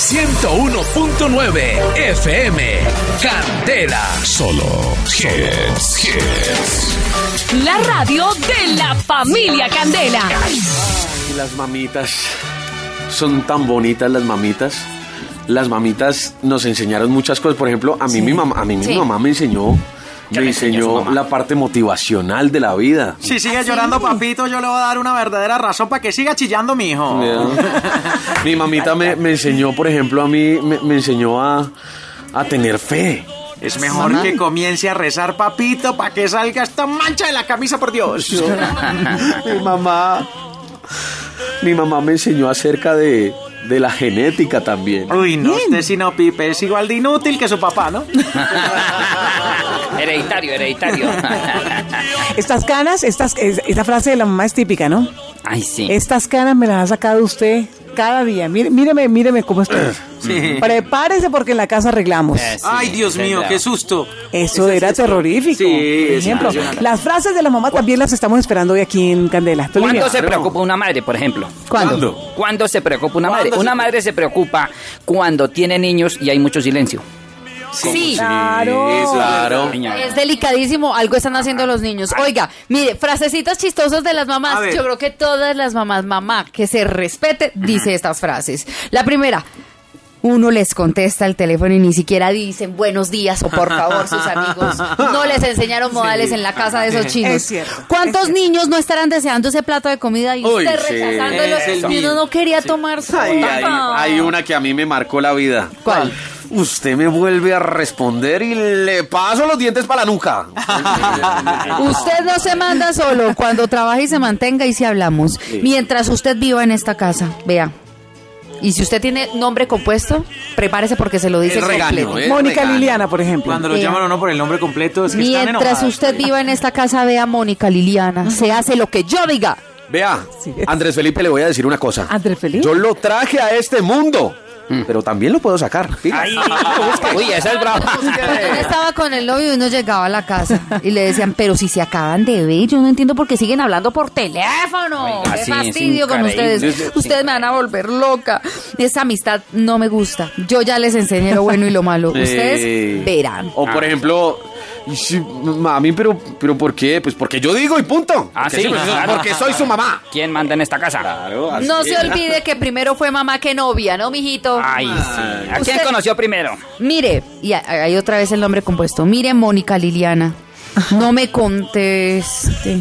101.9 FM. Candela. Solo hits, hits. La radio de la familia Candela. Y las mamitas. Son tan bonitas las mamitas. Las mamitas nos enseñaron muchas cosas. Por ejemplo, a mí mi mamá, a mí mi mamá me enseñó, ¿Qué me enseñó la parte motivacional de la vida. Si sigue llorando, papito, yo le voy a dar una verdadera razón para que siga chillando mi hijo. mi mamita me, me enseñó, por ejemplo, a mí me, me enseñó a, a tener fe. Es mejor que comience a rezar, papito, para que salga esta mancha de la camisa, por Dios. mi mamá, mi mamá me enseñó acerca de, de la genética también. Uy, no, usted si no, Pipe, es igual de inútil que su papá, ¿no? hereditario, hereditario. Estas canas, estas, es- esta frase de la mamá es típica, ¿no? Ay, sí. Estas canas me las ha sacado usted cada día. Mire- Míreme, míreme cómo estoy. Sí. Prepárese porque en la casa arreglamos. Eh, sí, Ay, Dios mío, bravo. qué susto. Eso era terrorífico. Sí, por ejemplo. Las frases de la mamá también las estamos esperando hoy aquí en Candela. ¿Cuándo se preocupa una madre, por ejemplo? ¿Cuándo? ¿Cuándo se preocupa una madre? ¿Cuándo se Una madre se preocupa cuando tiene niños y hay mucho silencio. Sí. Claro. Claro. Es delicadísimo, algo están haciendo los niños. Oiga, mire, frasecitas chistosas de las A mamás. Yo creo que todas las mamás, mamá, que se respete, dice estas frases. La primera, uno les contesta el teléfono y ni siquiera dicen buenos días o por favor sus amigos. No les enseñaron modales en la casa de esos chinos. Es cierto, ¿Cuántos es cierto. niños no estarán deseando ese plato de comida y Uy, usted sí. rechazándolo y uno no quería tomar? Ay, hay, hay una que a mí me marcó la vida. ¿Cuál? Usted me vuelve a responder y le paso los dientes para la nuca. Usted no se manda solo cuando trabaje y se mantenga y si hablamos. Mientras usted viva en esta casa, vea. Y si usted tiene nombre compuesto, prepárese porque se lo dice Es regaño, completo. Mónica. Liliana, por ejemplo. Cuando lo Vea. llaman a uno por el nombre completo, es que Mientras usted viva en esta casa, vea Mónica Liliana. Se hace lo que yo diga. Vea. Andrés Felipe le voy a decir una cosa. ¿Andrés Felipe? Yo lo traje a este mundo, pero también lo puedo sacar. Ay, uy, esa es brava. Uno estaba con el novio y uno llegaba a la casa y le decían, pero si se acaban de ver, yo no entiendo por qué siguen hablando por teléfono. Oiga, Qué sí, es fastidio con ustedes. Ustedes me van a volver loca. Esa amistad no me gusta. Yo ya les enseñé lo bueno y lo malo. Ustedes verán. O por ejemplo, y sí, mami, pero, pero ¿por qué? Pues porque yo digo y punto. Ah, Porque sí, pues, claro. Porque soy su mamá. ¿Quién manda en esta casa? Claro, así No se olvide que primero fue mamá que novia, ¿no, mijito? Ay, sí. ¿A quién Usted- conoció primero? Mire, y hay otra vez el nombre compuesto. Mire, Mónica Liliana. No me conteste.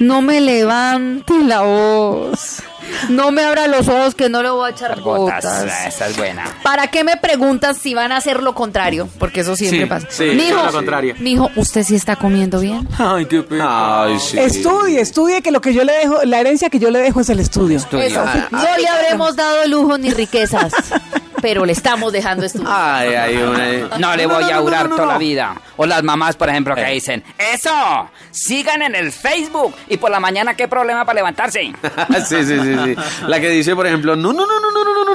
No me levante la voz. No me abra los ojos que no le voy a echar Gotas. gotas. Esa es buena. ¿Para qué me preguntas si van a hacer lo contrario? Porque eso siempre Sí, pasa. sí, mijo, lo contrario. mijo, ¿usted sí está comiendo bien? Ay, qué pena. Ay, sí. Estudie, estudie que lo que yo le dejo, la herencia que yo le dejo es el estudio. Estudio. Eso. No le habremos dado lujos ni riquezas, pero le estamos dejando estudiar. Ay, ay, una... No le voy a no, durar no, no, toda no. la vida. O las mamás, por ejemplo, que Eh. dicen, eso, sigan en el Facebook. Y por la mañana, ¿qué problema para levantarse? sí, sí, sí, sí. La que dice, por ejemplo, no, no, no, no, no, no, no, no,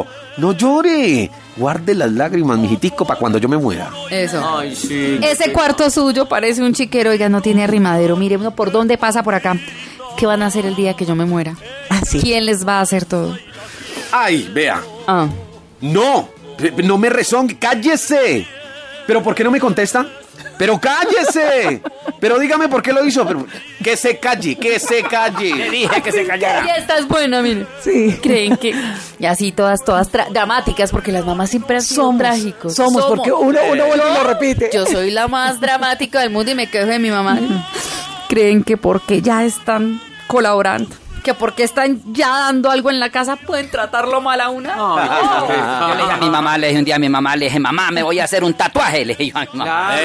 no. No llore. Guarde las lágrimas, mijitico, para cuando yo me muera. Eso. Ay, sí. Ese cuarto suyo parece un chiquero, oiga, no tiene arrimadero. Mire uno por dónde pasa por acá. ¿Qué van a hacer el día que yo me muera? Ah, sí. ¿Quién les va a hacer todo? Ay, vea. Ah. No, no me rezongue, cállese. ¿Pero por qué no me contesta? Pero cállese. Pero dígame por qué lo hizo. Pero, que se calle, que se Le calle. dije que se Ya callara. esta es buena, mire. Sí. Creen que. Y así todas, todas dramáticas, porque las mamás siempre han sido Somos, trágicos. somos, porque uno, uno vuelve y lo repite. Yo soy la más dramática del mundo y me quejo de mi mamá. Creen que porque ya están colaborando, que porque están ya dando algo en la casa, pueden tratarlo mal a una. Qué pena. Yo le dije a mi mamá, le dije un día a mi mamá, le dije, mamá, me voy a hacer un tatuaje. Le dije yo a mi mamá. Claro.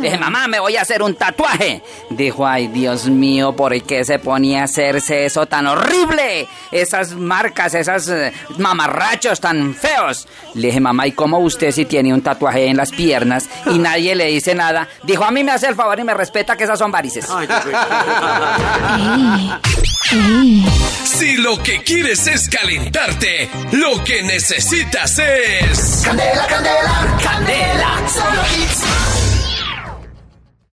Le dije, mamá, me voy a hacer un tatuaje. Dijo, ay, Dios mío, ¿por qué se ponía a hacerse eso tan horrible? Esas marcas, esas eh, mamarrachos tan feos. Le dije, mamá, ¿y cómo usted si tiene un tatuaje en las piernas y nadie le dice nada? Dijo, a mí me hace el favor y me respeta que esas son varices. Ay, Si lo que quieres es calentarte, lo que necesitas es. Candela, candela, candela, solo hits.